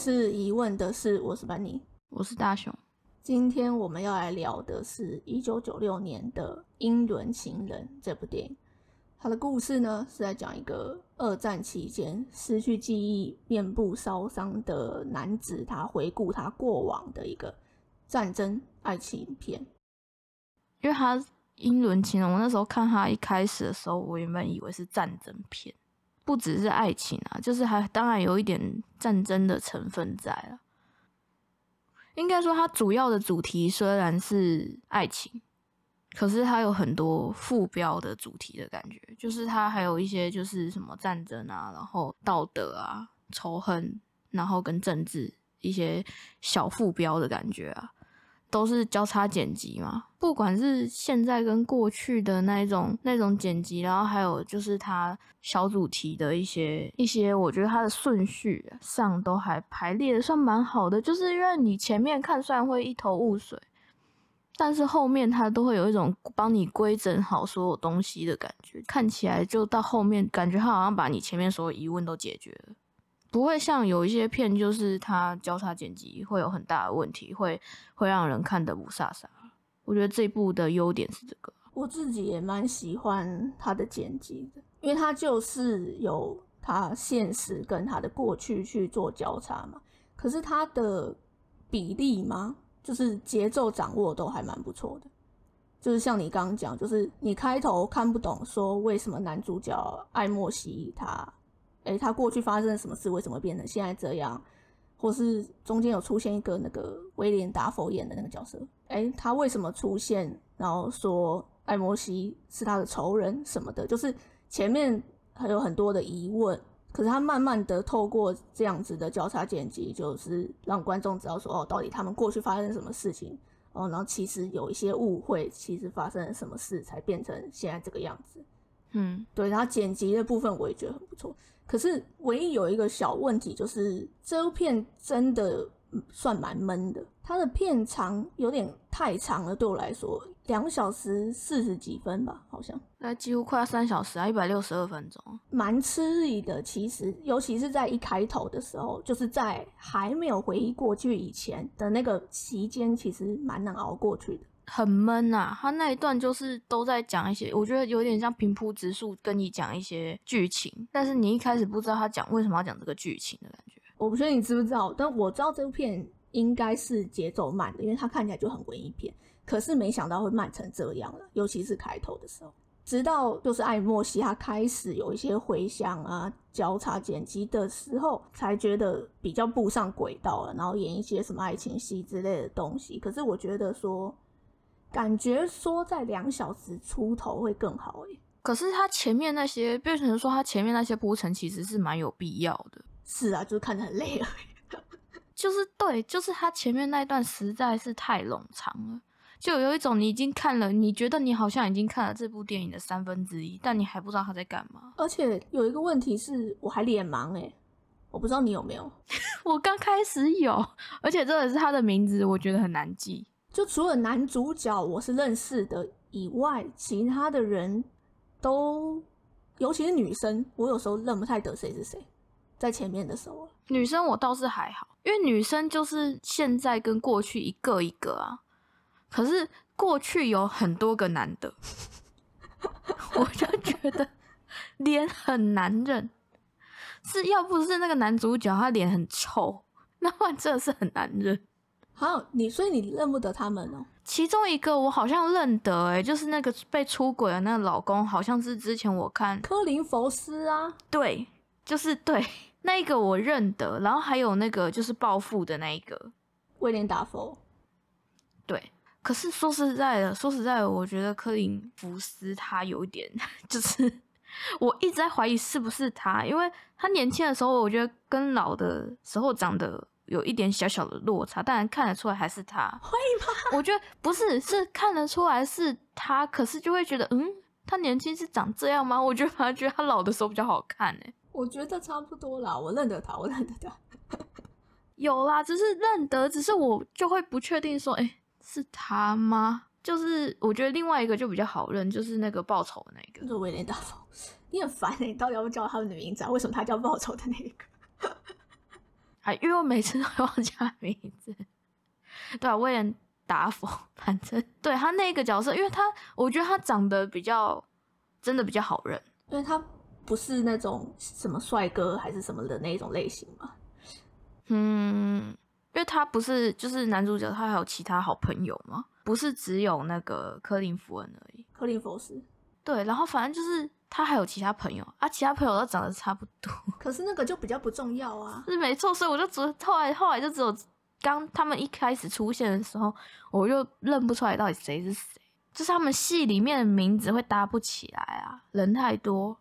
是疑问的是，我是班尼，我是大雄。今天我们要来聊的是一九九六年的《英伦情人》这部电影。它的故事呢是在讲一个二战期间失去记忆、面部烧伤的男子，他回顾他过往的一个战争爱情片。因为他《英伦情人》，我那时候看他一开始的时候，我原本以为是战争片，不只是爱情啊，就是还当然有一点战争的成分在了。应该说，它主要的主题虽然是爱情，可是它有很多副标的主题的感觉，就是它还有一些就是什么战争啊，然后道德啊、仇恨，然后跟政治一些小副标的感觉啊。都是交叉剪辑嘛，不管是现在跟过去的那一种那种剪辑，然后还有就是它小主题的一些一些，我觉得它的顺序上都还排列的算蛮好的。就是因为你前面看虽然会一头雾水，但是后面它都会有一种帮你规整好所有东西的感觉，看起来就到后面感觉它好像把你前面所有疑问都解决了。不会像有一些片，就是它交叉剪辑会有很大的问题，会会让人看得不飒飒。我觉得这部的优点是这个，我自己也蛮喜欢它的剪辑的，因为它就是有它现实跟它的过去去做交叉嘛。可是它的比例嘛，就是节奏掌握都还蛮不错的。就是像你刚刚讲，就是你开头看不懂，说为什么男主角爱莫西他。哎，他过去发生了什么事？为什么变成现在这样？或是中间有出现一个那个威廉达佛演的那个角色？哎，他为什么出现？然后说艾摩西是他的仇人什么的？就是前面还有很多的疑问，可是他慢慢的透过这样子的交叉剪辑，就是让观众知道说，哦，到底他们过去发生什么事情？哦，然后其实有一些误会，其实发生了什么事才变成现在这个样子？嗯，对，然后剪辑的部分我也觉得很不错。可是唯一有一个小问题，就是这部片真的算蛮闷的。它的片长有点太长了，对我来说，两小时四十几分吧，好像。那几乎快要三小时啊，一百六十二分钟，蛮吃力的。其实，尤其是在一开头的时候，就是在还没有回忆过去以前的那个期间，其实蛮难熬过去的。很闷呐，他那一段就是都在讲一些，我觉得有点像平铺直述跟你讲一些剧情，但是你一开始不知道他讲为什么要讲这个剧情的感觉。我不确定你知不知道，但我知道这部片应该是节奏慢的，因为它看起来就很文艺片，可是没想到会慢成这样了，尤其是开头的时候，直到就是艾莫西他开始有一些回想啊、交叉剪辑的时候，才觉得比较步上轨道了，然后演一些什么爱情戏之类的东西。可是我觉得说。感觉说在两小时出头会更好诶，可是他前面那些变成说他前面那些铺陈其实是蛮有必要的。是啊，就是看着很累而已。就是对，就是他前面那段实在是太冗长了，就有一种你已经看了，你觉得你好像已经看了这部电影的三分之一，但你还不知道他在干嘛。而且有一个问题是我还脸盲诶，我不知道你有没有。我刚开始有，而且这也是他的名字，我觉得很难记。就除了男主角我是认识的以外，其他的人都，尤其是女生，我有时候认不太得谁是谁。在前面的时候，女生我倒是还好，因为女生就是现在跟过去一个一个啊。可是过去有很多个男的，我就觉得脸很难认。是要不是那个男主角他脸很臭，那话真的是很难认。好，你所以你认不得他们哦。其中一个我好像认得，哎，就是那个被出轨的那个老公，好像是之前我看科林佛斯啊。对，就是对 那一个我认得，然后还有那个就是暴富的那一个威廉达佛。对，可是说实在的，说实在的，我觉得科林福斯他有一点，就是我一直在怀疑是不是他，因为他年轻的时候，我觉得跟老的时候长得。有一点小小的落差，当然看得出来还是他。会吗？我觉得不是，是看得出来是他，可是就会觉得，嗯，他年轻是长这样吗？我觉得反而觉得他老的时候比较好看呢。我觉得差不多啦，我认得他，我认得他。有啦，只是认得，只是我就会不确定说，哎，是他吗？就是我觉得另外一个就比较好认，就是那个报仇的那个，就是威廉大风。你很烦哎，你到底要不要叫他们的名字啊？为什么他叫报仇的那个？还因为我每次都会忘记他名字。对啊，威廉达佛，反正对他那个角色，因为他我觉得他长得比较真的比较好认，因为他不是那种什么帅哥还是什么的那种类型嘛。嗯，因为他不是就是男主角，他还有其他好朋友嘛，不是只有那个科林福恩而已。科林佛斯，对，然后反正就是他还有其他朋友啊，其他朋友都长得差不多，可是那个就比较不重要啊。是没错，所以我就只后来后来就只有刚他们一开始出现的时候，我就认不出来到底谁是谁，就是他们戏里面的名字会搭不起来啊，人太多。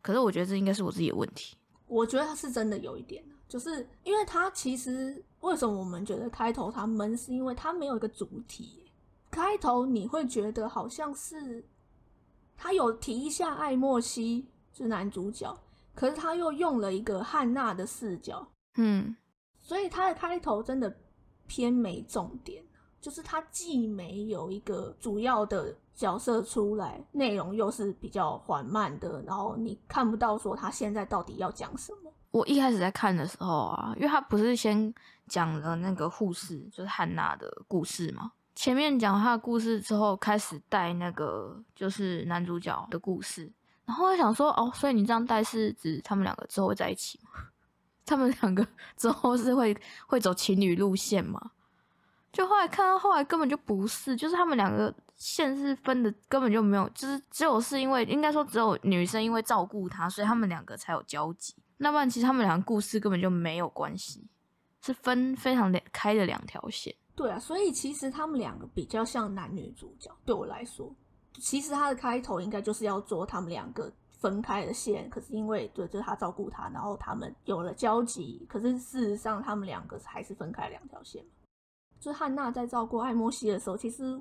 可是我觉得这应该是我自己的问题。我觉得他是真的有一点啊就是因为他其实为什么我们觉得开头他闷，是因为他没有一个主题耶。开头你会觉得好像是他有提一下艾莫西，是男主角，可是他又用了一个汉娜的视角，嗯，所以他的开头真的偏没重点，就是他既没有一个主要的角色出来，内容又是比较缓慢的，然后你看不到说他现在到底要讲什么。我一开始在看的时候啊，因为他不是先讲了那个护士，就是汉娜的故事嘛。前面讲他的故事之后，开始带那个就是男主角的故事，然后我想说，哦，所以你这样带是指他们两个之后会在一起吗？他们两个之后是会会走情侣路线吗？就后来看到后来根本就不是，就是他们两个线是分的，根本就没有，就是只有是因为应该说只有女生因为照顾他，所以他们两个才有交集。那不然其实他们两个故事根本就没有关系，是分非常两开的两条线。对啊，所以其实他们两个比较像男女主角。对我来说，其实他的开头应该就是要做他们两个分开的线，可是因为对，就是他照顾他，然后他们有了交集，可是事实上他们两个还是分开两条线嘛。就是汉娜在照顾艾莫西的时候，其实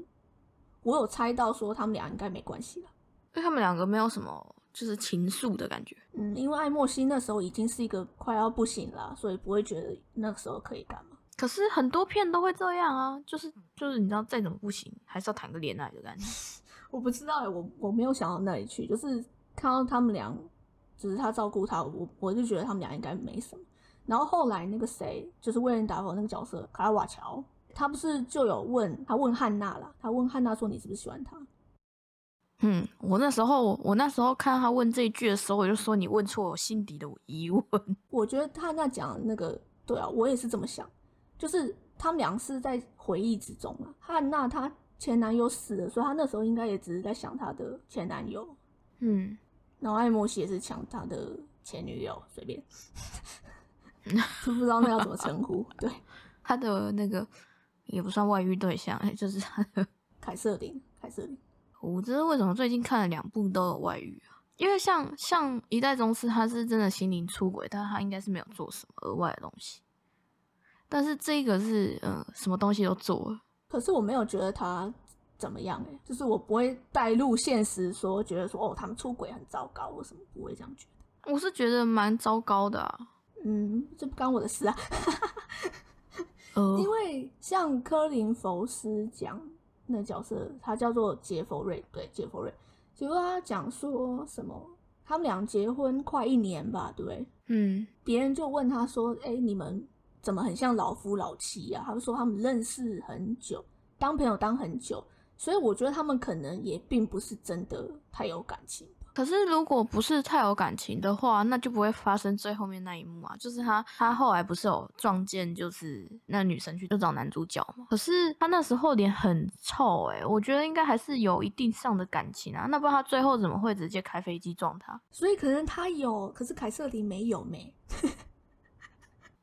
我有猜到说他们俩应该没关系了。因为他们两个没有什么就是情愫的感觉。嗯，因为艾莫西那时候已经是一个快要不行了，所以不会觉得那个时候可以干嘛。可是很多片都会这样啊，就是就是你知道再怎么不行，还是要谈个恋爱的感觉。我不知道欸，我我没有想到那里去，就是看到他们俩，只是他照顾他，我我就觉得他们俩应该没什么。然后后来那个谁，就是威廉达佛那个角色卡拉瓦乔，他不是就有问他问汉娜啦，他问汉娜说你是不是喜欢他？嗯，我那时候我那时候看他问这一句的时候，我就说你问错我心底的疑问。我觉得他那讲的那个对啊，我也是这么想，就是他们俩是在回忆之中啊。汉娜她前男友死了，所以她那时候应该也只是在想她的前男友，嗯，然后艾莫西也是想她的前女友，随便，就不知道那要怎么称呼。对，他的那个也不算外遇对象，就是他的。凯瑟琳，凯瑟琳，我知道为什么最近看了两部都有外遇啊？因为像像一代宗师，他是真的心灵出轨，但他应该是没有做什么额外的东西。但是这个是，嗯、什么东西都做了。可是我没有觉得他怎么样哎、就是我不会带入现实说，觉得说哦他们出轨很糟糕，或什么不会这样觉得。我是觉得蛮糟糕的啊。嗯，这不干我的事啊。呃，因为像科林佛斯讲那角色，他叫做杰佛瑞，对，杰佛瑞。结果他讲说什么，他们俩结婚快一年吧，对不对？嗯别人就问他说：“哎、你们怎么很像老夫老妻啊？”他们说他们认识很久，当朋友当很久，所以我觉得他们可能也并不是真的太有感情。可是如果不是太有感情的话，那就不会发生最后面那一幕啊。就是他他后来不是有撞见，就是那女生去就找男主角嘛。可是他那时候脸很臭诶、我觉得应该还是有一定上的感情啊。那不然他最后怎么会直接开飞机撞他？所以可能他有，可是凯瑟琳没有没。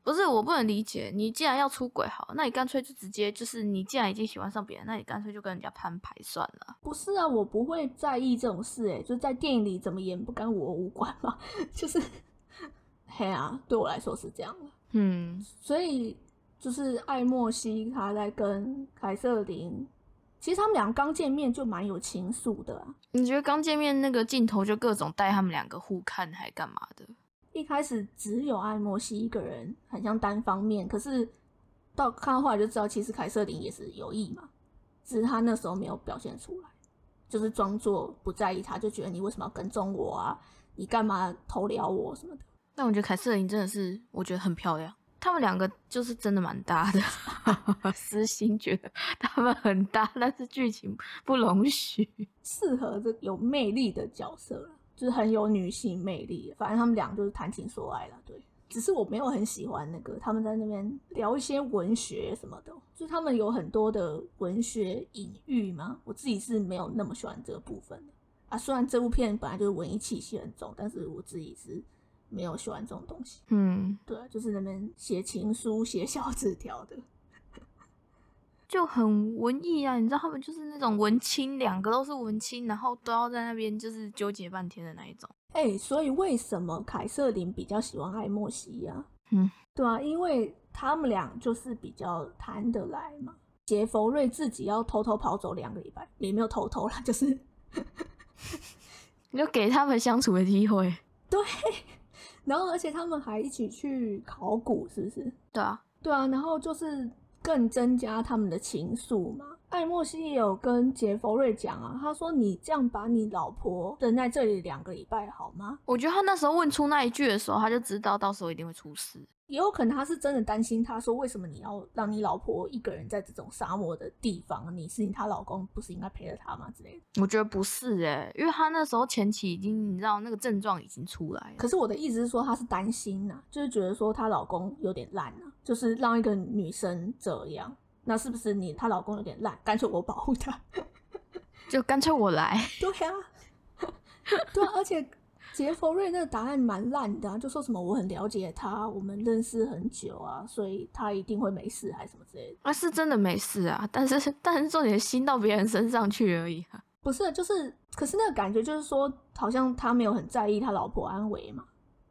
不是我不能理解，你既然要出轨好，那你干脆就直接就是你既然已经喜欢上别人，那你干脆就跟人家摊牌算了。不是啊，我不会在意这种事、欸，就在电影里怎么演不跟我无关嘛，就是，嘿啊，对我来说是这样的。嗯，所以就是艾莫西他在跟凯瑟琳，其实他们俩刚见面就蛮有情愫的啊。你觉得刚见面那个镜头就各种带他们两个互看，还干嘛的？一开始只有艾莫西一个人，很像单方面，可是到看到后来就知道，其实凯瑟琳也是有意嘛，只是他那时候没有表现出来，就是装作不在意他，就觉得你为什么要跟踪我啊？你干嘛偷撩我什么的？但我觉得凯瑟琳真的是，我觉得很漂亮。他们两个就是真的蛮搭的，私心觉得他们很搭，但是剧情不容许。适合这有魅力的角色了，就是很有女性魅力。反正他们俩就是谈情说爱了，对。只是我没有很喜欢那个他们在那边聊一些文学什么的，就是他们有很多的文学隐喻嘛。我自己是没有那么喜欢这个部分的啊。虽然这部片本来就是文艺气息很重，但是我自己是。没有喜欢这种东西，嗯，对，就是那边写情书、写小纸条的，就很文艺啊。你知道他们就是那种文青，两个都是文青，然后都要在那边就是纠结半天的那一种。哎，所以为什么凯瑟琳比较喜欢艾莫西呀？嗯，对啊，因为他们俩就是比较谈得来嘛。杰弗瑞自己要偷偷跑走两个礼拜，也没有偷偷啦，就是 你就给他们相处的机会。对。然后，而且他们还一起去考古，是不是？对啊，对啊。然后就是更增加他们的情愫嘛。艾莫西也有跟杰弗瑞讲啊，他说：“你这样把你老婆等在这里两个礼拜好吗？”我觉得他那时候问出那一句的时候，他就知道到时候一定会出事。也有可能他是真的担心，他说为什么你要让你老婆一个人在这种沙漠的地方？你是你她老公，不是应该陪着她吗？之类的。我觉得不是哎，因为他那时候前期已经，你知道那个症状已经出来了。可是我的意思是说，他是担心呐，就是觉得说她老公有点烂啊，就是让一个女生这样，那是不是你她老公有点烂？干脆我保护她，就干脆我来。对呀，对，而且。杰弗瑞那个答案蛮烂的，啊就说什么我很了解他，我们认识很久啊，所以他一定会没事，还是什么之类的。啊，是真的没事啊，但是 但是重点心到别人身上去而已啊。不是，就是，可是那个感觉就是说，好像他没有很在意他老婆安危嘛。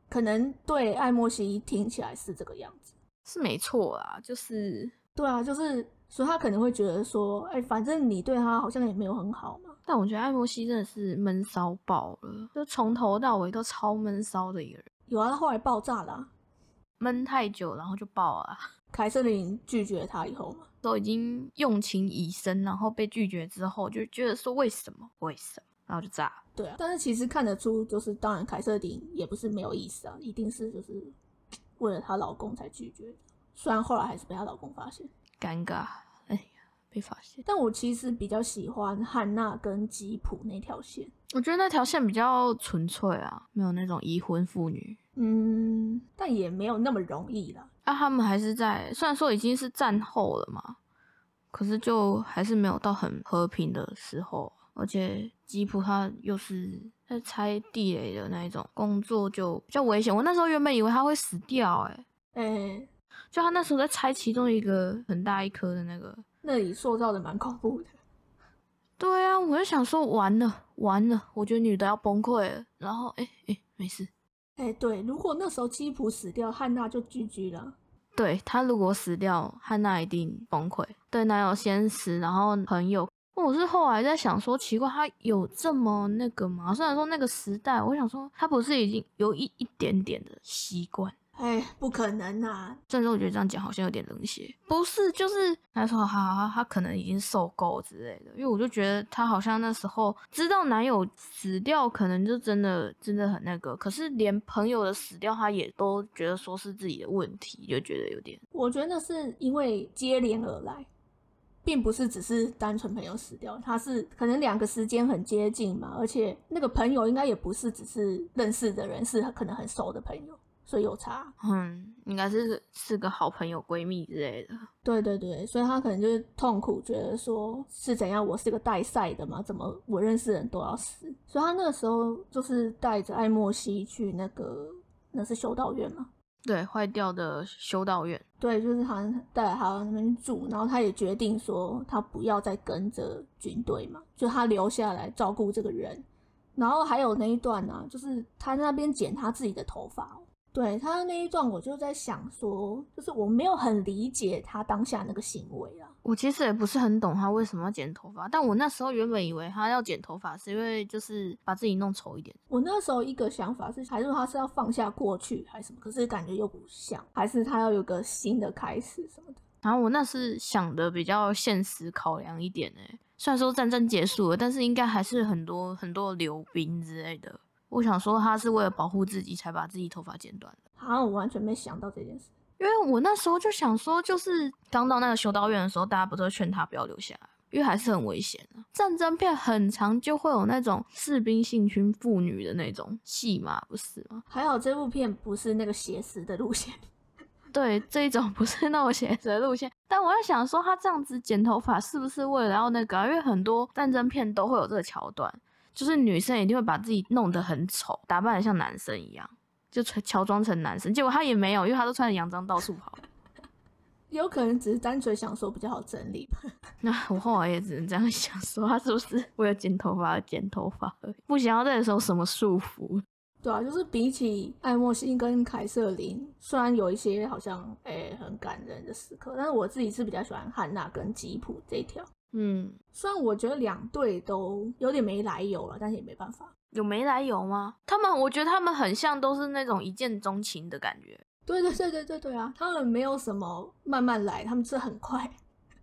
可能对艾莫西听起来是这个样子，是没错啦，就是对啊，就是。所以他可能会觉得说，哎，反正你对他好像也没有很好嘛。但我觉得艾莫西真的是闷骚爆了，就从头到尾都超闷骚的一个人。有啊，他后来爆炸了，闷太久然后就爆了。凯瑟琳拒绝他以后嘛，都已经用情已深，然后被拒绝之后就觉得说为什么？为什么？然后就炸。对啊，但是其实看得出，就是当然凯瑟琳也不是没有意思啊，一定是就是为了她老公才拒绝。虽然后来还是被她老公发现，尴尬。哎呀被发现，但我其实比较喜欢汉娜跟吉普那条线。我觉得那条线比较纯粹啊，没有那种已婚妇女。嗯，但也没有那么容易了。啊，他们还是在，虽然说已经是战后了嘛，可是就还是没有到很和平的时候。而且吉普他又是在拆地雷的那一种工作，就比较危险。我那时候原本以为他会死掉，哎，哎，就他那时候在拆其中一个很大一颗的那个。那里塑造的蛮恐怖的，对啊，我就想说完了完了，我觉得女的要崩溃了。然后哎哎，没事，哎对，如果那时候基普死掉，汉娜就 GG 了。对他如果死掉，汉娜一定崩溃。对，男友先死，然后朋友，我是后来在想说，奇怪，他有这么那个吗？虽然说那个时代，我想说他不是已经有一一点点的习惯。哎，不可能啊！虽然说我觉得这样讲好像有点冷血，不是，就是他说他他可能已经受够之类的，因为我就觉得他好像那时候知道男友死掉，可能就真的真的很那个，可是连朋友的死掉，他也都觉得说是自己的问题，就觉得有点。我觉得那是因为接连而来，并不是只是单纯朋友死掉，他是可能两个时间很接近嘛，而且那个朋友应该也不是只是认识的人，是可能很熟的朋友。所以有差，嗯，应该是是个好朋友、闺蜜之类的。对对对，所以他可能就是痛苦，觉得说是怎样，我是个带赛的嘛，怎么我认识人都要死？所以他那个时候就是带着艾莫西去那个，那是修道院嘛？对，坏掉的修道院。对，就是好像带他那边住，然后他也决定说他不要再跟着军队嘛，就他留下来照顾这个人。然后还有那一段呢，就是他那边剪他自己的头发。对他那一段，我就在想说，就是我没有很理解他当下那个行为啊。我其实也不是很懂他为什么要剪头发，但我那时候原本以为他要剪头发是因为就是把自己弄丑一点。我那时候一个想法是，还是他是要放下过去还是什么？可是感觉又不像，还是他要有个新的开始什么的。然后我那是想的比较现实考量一点诶，虽然说战争结束了，但是应该还是很多很多流兵之类的。我想说，他是为了保护自己才把自己头发剪短的。好像我完全没想到这件事。因为我那时候就想说，就是刚到那个修道院的时候，大家不都劝他不要留下来，因为还是很危险的。战争片很长，就会有那种士兵性侵妇女的那种戏嘛，不是吗？还好这部片不是那个写实的路线。对，这一种不是那种写实的路线。但我在想说，他这样子剪头发是不是为了要那个？因为很多战争片都会有这个桥段，就是女生一定会把自己弄得很丑，打扮的像男生一样。就乔装成男生，结果他也没有，因为他都穿着洋装到处跑。有可能只是单纯想说比较好整理吧。那我后来也只能这样想，说他是不是为了剪头发而剪头发，不想要再受什么束缚？对啊，就是比起艾莫辛跟凯瑟琳，虽然有一些好像诶很感人的时刻，但是我自己是比较喜欢汉娜跟吉普这条。嗯，虽然我觉得两队都有点没来由了，但是也没办法。有没来由吗？他们，我觉得他们很像都是那种一见钟情的感觉。对对对对对对啊，他们没有什么慢慢来，他们是很快。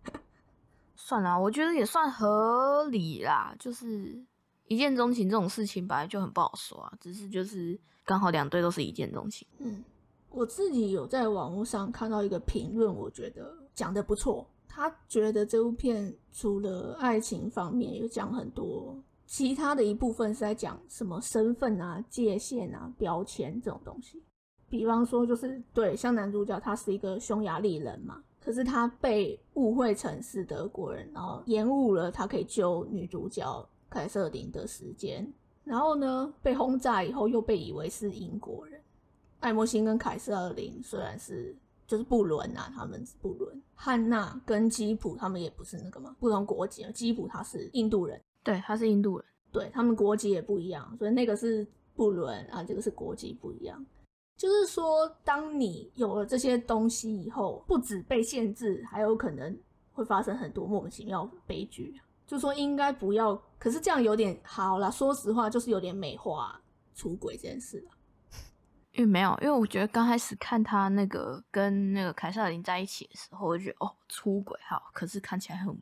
算了，我觉得也算合理啦。就是一见钟情这种事情本来就很不好说啊，只是就是刚好两队都是一见钟情。嗯，我自己有在网络上看到一个评论，我觉得讲的不错。他觉得这部片除了爱情方面，有讲很多。其他的一部分是在讲什么身份啊、界限啊、标签这种东西。比方说，就是对，像男主角他是一个匈牙利人嘛，可是他被误会成是德国人，然后延误了他可以救女主角凯瑟琳的时间。然后呢，被轰炸以后又被以为是英国人。艾莫辛跟凯瑟琳虽然是就是不伦啊，他们是不伦。汉娜跟基普他们也不是那个嘛，不同国籍。基普他是印度人。对，他是印度人，对他们国籍也不一样，所以那个是不伦啊，这个是国籍不一样。就是说，当你有了这些东西以后，不止被限制，还有可能会发生很多莫名其妙悲剧。就说应该不要，可是这样有点好啦。说实话，就是有点美化出轨这件事了。因为没有，因为我觉得刚开始看他那个跟那个凯瑟琳在一起的时候，我觉得哦出轨好，可是看起来很，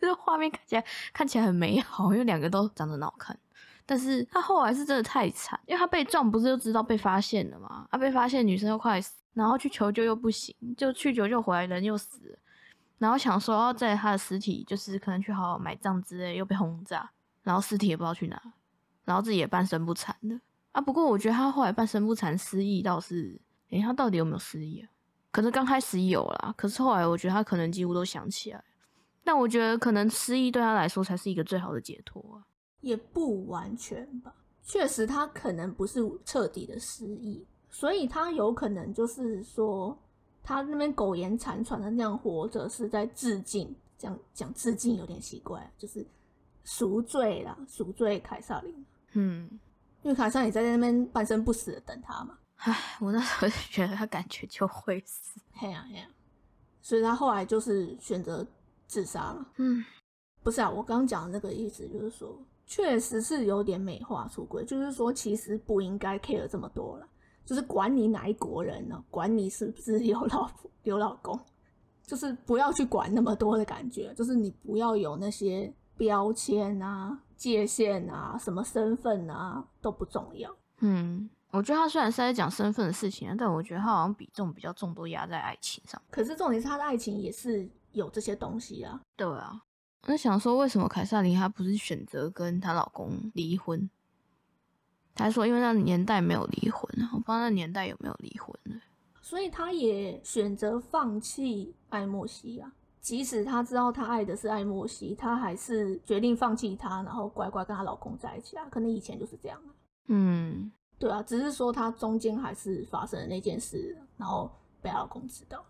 这 画面看起来看起来很美好，因为两个都长得很好看。但是他后来是真的太惨，因为他被撞不是就知道被发现了吗？他被发现女生又快死，然后去求救又不行，就去求救回来人又死了，然后想说要在他的尸体就是可能去好好埋葬之类，又被轰炸，然后尸体也不知道去哪，然后自己也半身不残的。啊，不过我觉得他后来半身不残失忆倒是，诶，他到底有没有失忆啊？可能刚开始有啦，可是后来我觉得他可能几乎都想起来。但我觉得可能失忆对他来说才是一个最好的解脱啊。也不完全吧，确实他可能不是彻底的失忆，所以他有可能就是说他那边苟延残喘的那样活着是在致敬，这样讲致敬有点奇怪，就是赎罪啦，赎罪凯撒琳。嗯。因为卡莎也在那边半生不死的等他嘛。唉，我那时候就觉得他感觉就会死。嘿呀嘿呀，所以他后来就是选择自杀了。嗯，不是啊，我刚刚讲的那个意思就是说，确实是有点美化出轨，就是说其实不应该 care 这么多了，就是管你哪一国人呢，管你是不是有老婆 有老公，就是不要去管那么多的感觉，就是你不要有那些标签啊。界限啊，什么身份啊都不重要。嗯，我觉得他虽然是在讲身份的事情，但我觉得他好像比重比较重，都压在爱情上。可是重点是他的爱情也是有这些东西啊。对啊，我在想说，为什么凯撒琳她不是选择跟她老公离婚？她说因为那年代没有离婚啊，我不知道那年代有没有离婚呢。所以她也选择放弃爱莫西啊。即使她知道她爱的是艾莫西，她还是决定放弃他，然后乖乖跟她老公在一起啊。可能以前就是这样啊。嗯，对啊，只是说她中间还是发生了那件事，然后被她老公知道。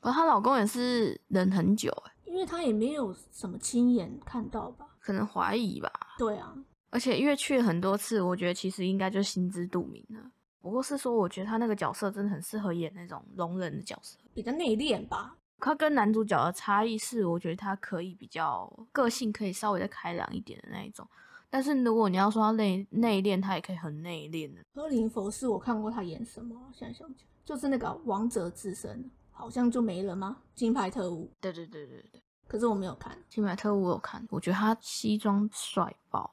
而她老公也是忍很久哎，因为她也没有什么亲眼看到吧，可能怀疑吧。对啊，而且因为去了很多次，我觉得其实应该就心知肚明了。不过是说，我觉得他那个角色真的很适合演那种容人的角色，比较内敛吧。他跟男主角的差异是，我觉得他可以比较个性，可以稍微再开朗一点的那一种。但是如果你要说他内内敛，他也可以很内敛的。柯林佛是我看过他演什么，现在想起来就是那个《王者之声》，好像就没了吗？金牌特务。对对对对对。可是我没有看金牌特务，我有看，我觉得他西装帅爆，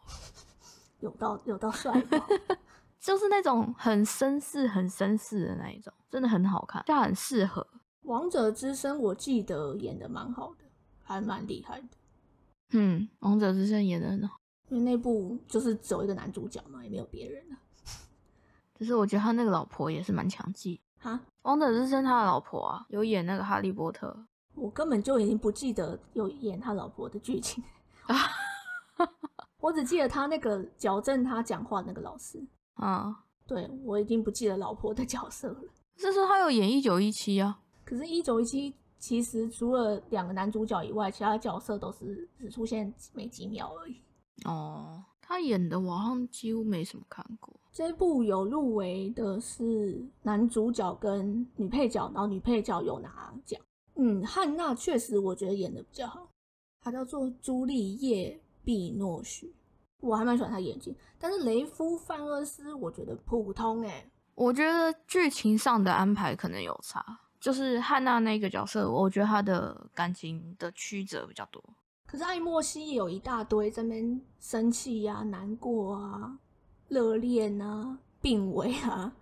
有到有到帅爆，就是那种很绅士、很绅士的那一种，真的很好看，就很适合。王者之声》我记得演的蛮好的，还蛮厉害的。嗯，《王者之声》演的很好，因为那部就是只有一个男主角嘛，也没有别人了。只是我觉得他那个老婆也是蛮强记。哈，《王者之声》他的老婆啊，有演那个哈利波特。我根本就已经不记得有演他老婆的剧情啊，我只记得他那个矫正他讲话那个老师。啊，对我已经不记得老婆的角色了。是说他有演一九一七啊？可是，一九一七其实除了两个男主角以外，其他角色都是只出现没几秒而已。哦，他演的我好像几乎没什么看过。这部有入围的是男主角跟女配角，然后女配角有拿奖。嗯，汉娜确实我觉得演的比较好，她叫做朱丽叶·碧诺许，我还蛮喜欢她演技。但是雷夫·范厄斯我觉得普通哎、我觉得剧情上的安排可能有差，就是汉娜那个角色，我觉得她的感情的曲折比较多。可是艾莫西也有一大堆在那边生气呀、难过啊、热恋啊、病危啊，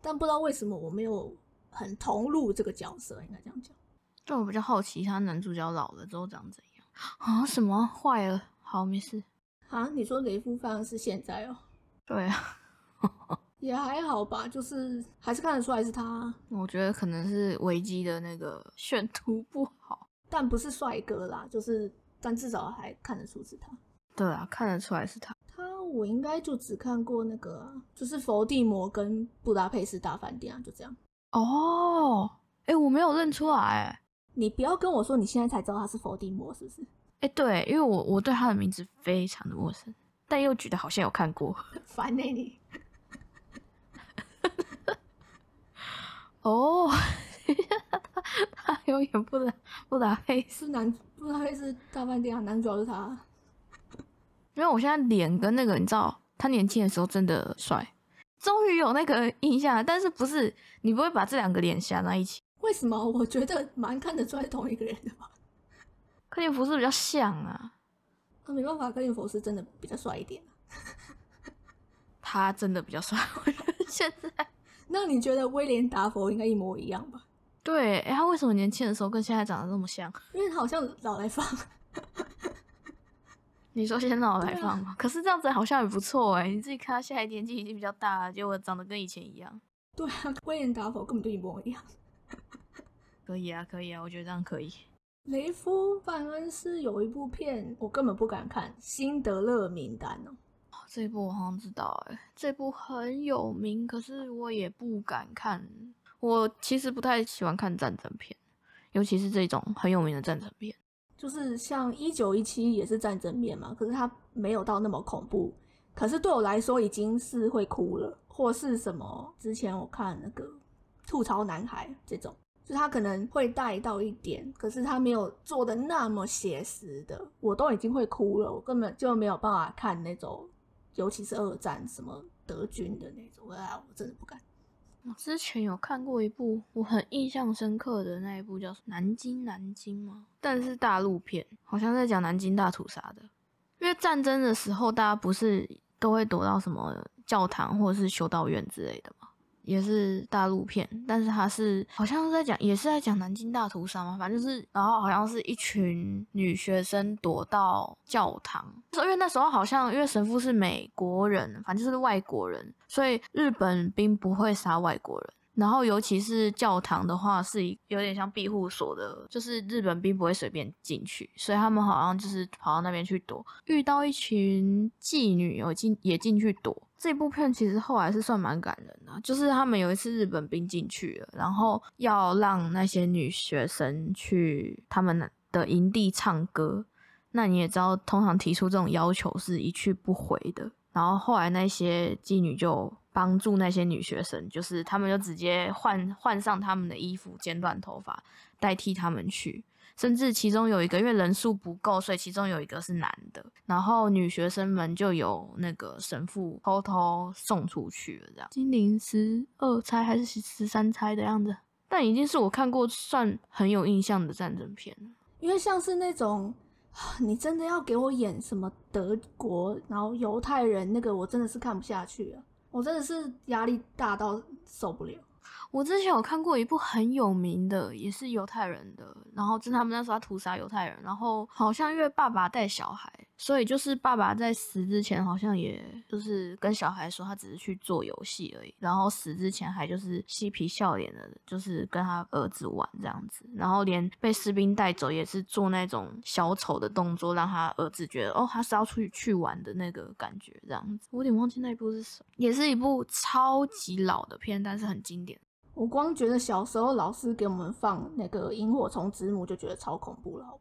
但不知道为什么我没有很投入这个角色，应该这样讲。但我比较好奇，他男主角老了之后长怎样啊？什么坏了？好，没事。啊，你说雷夫范是现在哦、对啊，也还好吧，就是还是看得出来是他，我觉得可能是维基的那个 选图不好。但不是帅哥啦，就是但至少还看得出是他。对啊，看得出来是他。他我应该就只看过那个、啊，就是伏地魔跟布达佩斯大饭店啊，就这样。哦，哎、我没有认出来、欸。你不要跟我说你现在才知道他是伏地魔，是不是？哎、对，因为我我对他的名字非常的陌生，但又觉得好像有看过。烦呢、你。哦，他有演布达布达佩斯，是男布达佩斯大饭店啊，男主角是他。因为我现在脸跟那个你知道，他年轻的时候真的帅，终于有那个印象了，但是不是你不会把这两个脸想在一起？为什么？我觉得蛮看得出来同一个人的吧。克林福斯比较像啊，啊，没办法，克林福斯真的比较帅一点、啊。他真的比较帅，我觉得现在。那你觉得威廉达佛应该一模一样吧？对，哎、他为什么年轻的时候跟现在长得那么像？因为他好像老来放。你说先老来放吗？可是这样子好像也不错哎，你自己看他现在年纪已经比较大了，结果长得跟以前一样。对啊，威廉达佛根本就一模一样。可以啊，可以啊，我觉得这样可以。雷夫·范恩斯有一部片，我根本不敢看，《辛德勒名单》哦。这一部我好像知道哎，这部很有名，可是我也不敢看。我其实不太喜欢看战争片，尤其是这种很有名的战争片。就是像一九一七也是战争片嘛，可是它没有到那么恐怖，可是对我来说已经是会哭了，或是什么？之前我看那个吐槽男孩这种，就他可能会带到一点，可是他没有做的那么写实的，我都已经会哭了，我根本就没有办法看那种，尤其是二战什么德军的那种，啊，我真的不敢。我之前有看过一部我很印象深刻的那一部叫《南京南京》吗？但是大陆片，好像在讲南京大屠杀的。因为战争的时候，大家不是都会躲到什么教堂或者是修道院之类的吗？也是大陆片，但是它是好像是在讲，也是在讲南京大屠杀嘛，反正就是，然后好像是一群女学生躲到教堂，因为那时候好像因为神父是美国人，反正就是外国人，所以日本兵不会杀外国人。然后尤其是教堂的话，是一有点像庇护所的，就是日本兵不会随便进去，所以他们好像就是跑到那边去躲，遇到一群妓女有进也进去躲。这部片其实后来是算蛮感人的，就是他们有一次日本兵进去了，然后要让那些女学生去他们的营地唱歌。那你也知道，通常提出这种要求是一去不回的。然后后来那些妓女就帮助那些女学生，就是他们就直接换换上他们的衣服，剪短头发，代替他们去。甚至其中有一个，因为人数不够，所以其中有一个是男的，然后女学生们就有那个神父偷偷送出去了，这样。金陵十二钗还是十三钗的样子，但已经是我看过算很有印象的战争片了。因为像是那种，啊你真的要给我演什么德国，然后犹太人那个，我真的是看不下去了！我真的是压力大到受不了。我之前有看过一部很有名的，也是犹太人的，然后就是他们那时候要屠杀犹太人，然后好像因为爸爸带小孩，所以就是爸爸在死之前好像也就是跟小孩说他只是去做游戏而已，然后死之前还就是嬉皮笑脸的，就是跟他儿子玩这样子，然后连被士兵带走也是做那种小丑的动作，让他儿子觉得哦他是要出去去玩的那个感觉这样子。我有点忘记那一部是什么，也是一部超级老的片，但是很经典。我光觉得小时候老师给我们放那个萤火虫之墓就觉得超恐怖了。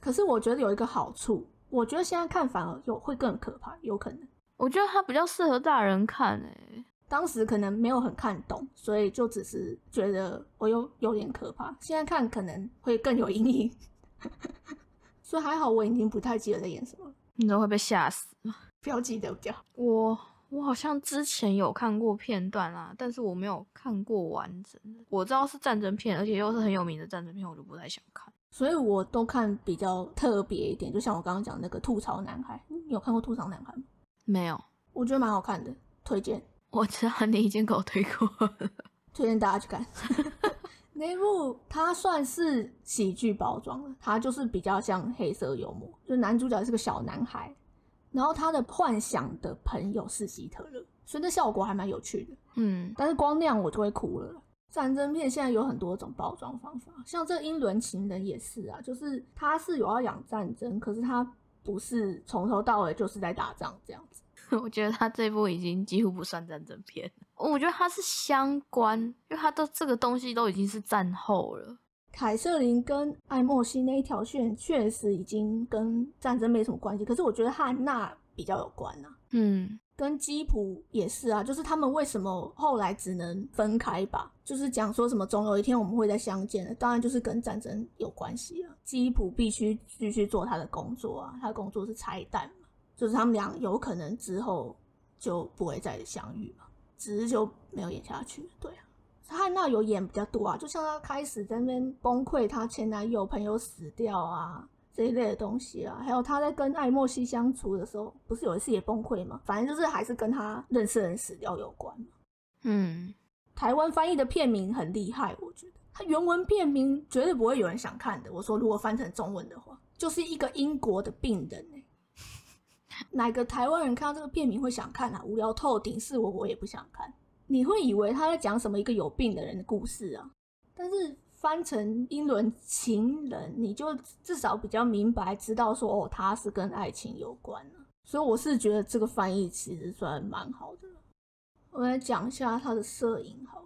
可是我觉得有一个好处，我觉得现在看反而有会更可怕，有可能。我觉得它比较适合大人看诶、当时可能没有很看懂，所以就只是觉得我有有点可怕。现在看可能会更有阴影，所以还好我已经不太记得在演什么了，你都会被吓死。不要记得比较好。我我好像之前有看过片段啦，但是我没有看过完整的。我知道是战争片，而且又是很有名的战争片，我就不太想看。所以我都看比较特别一点，就像我刚刚讲那个吐槽男孩，你有看过吐槽男孩吗？没有，我觉得蛮好看的，推荐我知道你已经给我推过了。推荐大家去看。那部它算是喜剧包装了，它就是比较像黑色幽默，就男主角是个小男孩，然后他的幻想的朋友是希特勒，所以那效果还蛮有趣的。嗯，但是光那样我就会哭了啦。战争片现在有很多种包装方法，像这《英伦情人》也是啊，就是他是有要讲战争，可是他不是从头到尾就是在打仗这样子。我觉得他这部已经几乎不算战争片，我觉得他是相关，因为他都这个东西都已经是战后了。凯瑟琳跟艾莫西那一条线确实已经跟战争没什么关系，可是我觉得汉娜比较有关啊。嗯，跟基普也是啊，就是他们为什么后来只能分开吧？就是讲说什么总有一天我们会再相见的，当然就是跟战争有关系啊。基普必须继续做他的工作啊，他的工作是拆弹嘛，就是他们俩有可能之后就不会再相遇嘛，只是就没有演下去。对啊，汉娜有演比较多啊，就像她开始在那边崩溃，她前男友朋友死掉啊。这一类的东西啊，还有她在跟艾莫西相处的时候，不是有一次也崩溃吗？反正就是还是跟她认识的人死掉有关。嗯，台湾翻译的片名很厉害，我觉得它原文片名绝对不会有人想看的。我说如果翻成中文的话，就是一个英国的病人哎、哪个台湾人看到这个片名会想看啊？无聊透顶，是我我也不想看。你会以为他在讲什么一个有病的人的故事啊？但是翻成英伦情人，你就至少比较明白知道说哦，他是跟爱情有关的、所以我是觉得这个翻译其实算蛮好的。我来讲一下他的摄影好，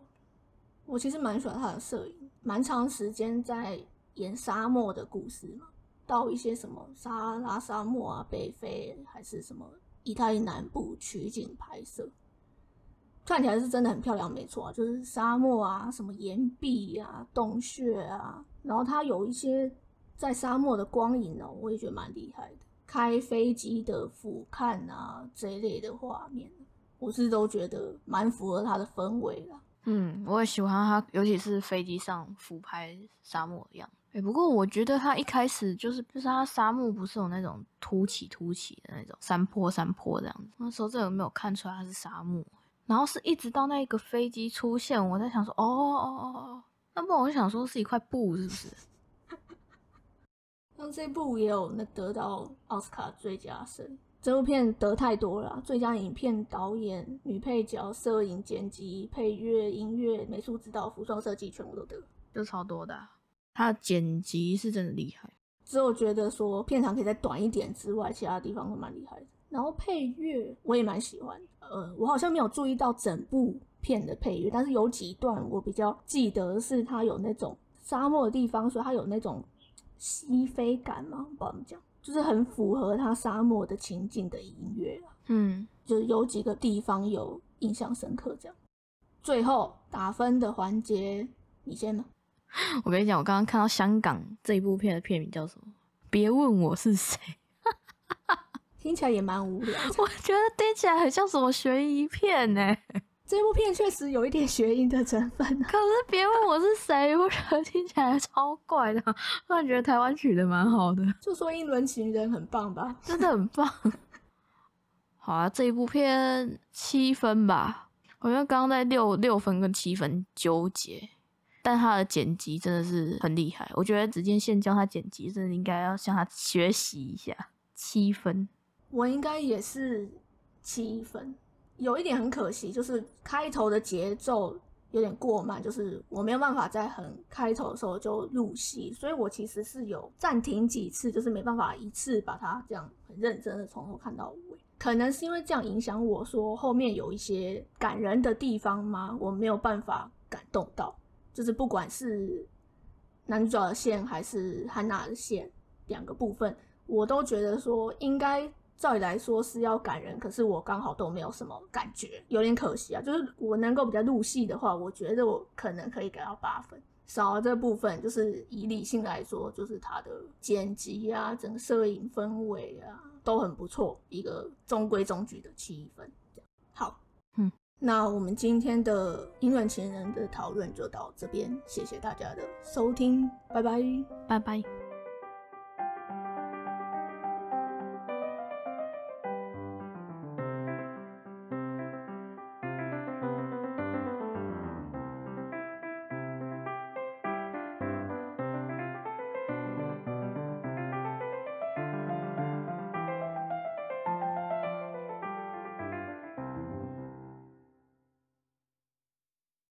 我其实蛮喜欢他的摄影，蛮长时间在演沙漠的故事嘛，到一些什么撒拉沙漠啊、北非还是什么意大利南部取景拍摄，看起来是真的很漂亮，没错，就是沙漠啊、什么岩壁啊、洞穴啊，然后它有一些在沙漠的光影哦，我也觉得蛮厉害的，开飞机的俯瞰啊这一类的画面。我是都觉得蛮符合它的氛围啦。嗯，我也喜欢它，尤其是飞机上俯拍沙漠的样子。哎、不过我觉得它一开始就是，就是它沙漠不是有那种凸起凸起的那种山坡山坡这样子。那时候真的没有看出来它是沙漠，然后是一直到那个飞机出现，我在想说，哦哦哦哦，那不然我就想说是一块布是不是？那这部也有那得到奥斯卡最佳摄影，这部片得太多了啊，最佳影片、导演、女配角、摄影、剪辑、配乐、音乐、美术指导、服装设计全部都得。就超多的啊、它的剪辑是真的厉害。只有觉得说片长可以再短一点之外，其他地方都蛮厉害的。然后配乐我也蛮喜欢的，呃，我好像没有注意到整部片的配乐，但是有几段我比较记得是它有那种沙漠的地方，所以它有那种西非感嘛，不知道怎么讲，就是很符合它沙漠的情景的音乐啊。嗯，就是有几个地方有印象深刻，这样。最后打分的环节，你先呢？我跟你讲，我刚刚看到香港这一部片的片名叫什么？别问我是谁。听起来也蛮无聊。我觉得听起来很像什么悬疑片呢、这部片确实有一点悬疑的成分啊。可是别问我是谁，我觉得听起来超怪的。突然觉得台湾取的蛮好的，就说英伦情人很棒吧？真的很棒。好啊，这一部片七分吧。我觉得刚刚在六六分跟七分纠结，但他的剪辑真的是很厉害。我觉得紫间线教他剪辑，真的应该要向他学习一下。七分，我应该也是七分。有一点很可惜，就是开头的节奏有点过慢，就是我没有办法在很开头的时候就入戏，所以我其实是有暂停几次，就是没办法一次把它这样很认真的从头看到尾。可能是因为这样影响我说后面有一些感人的地方吗？我没有办法感动到，就是不管是男主角的线还是汉娜的线两个部分，我都觉得说应该。照理来说是要感人，可是我刚好都没有什么感觉，有点可惜啊。就是我能够比较入戏的话，我觉得我可能可以给到八分。少了这部分，就是以理性来说，就是它的剪辑啊，整个摄影氛围啊都很不错，一个中规中矩的七分。好，嗯，那我们今天的英伦情人的讨论就到这边，谢谢大家的收听，拜拜，拜拜。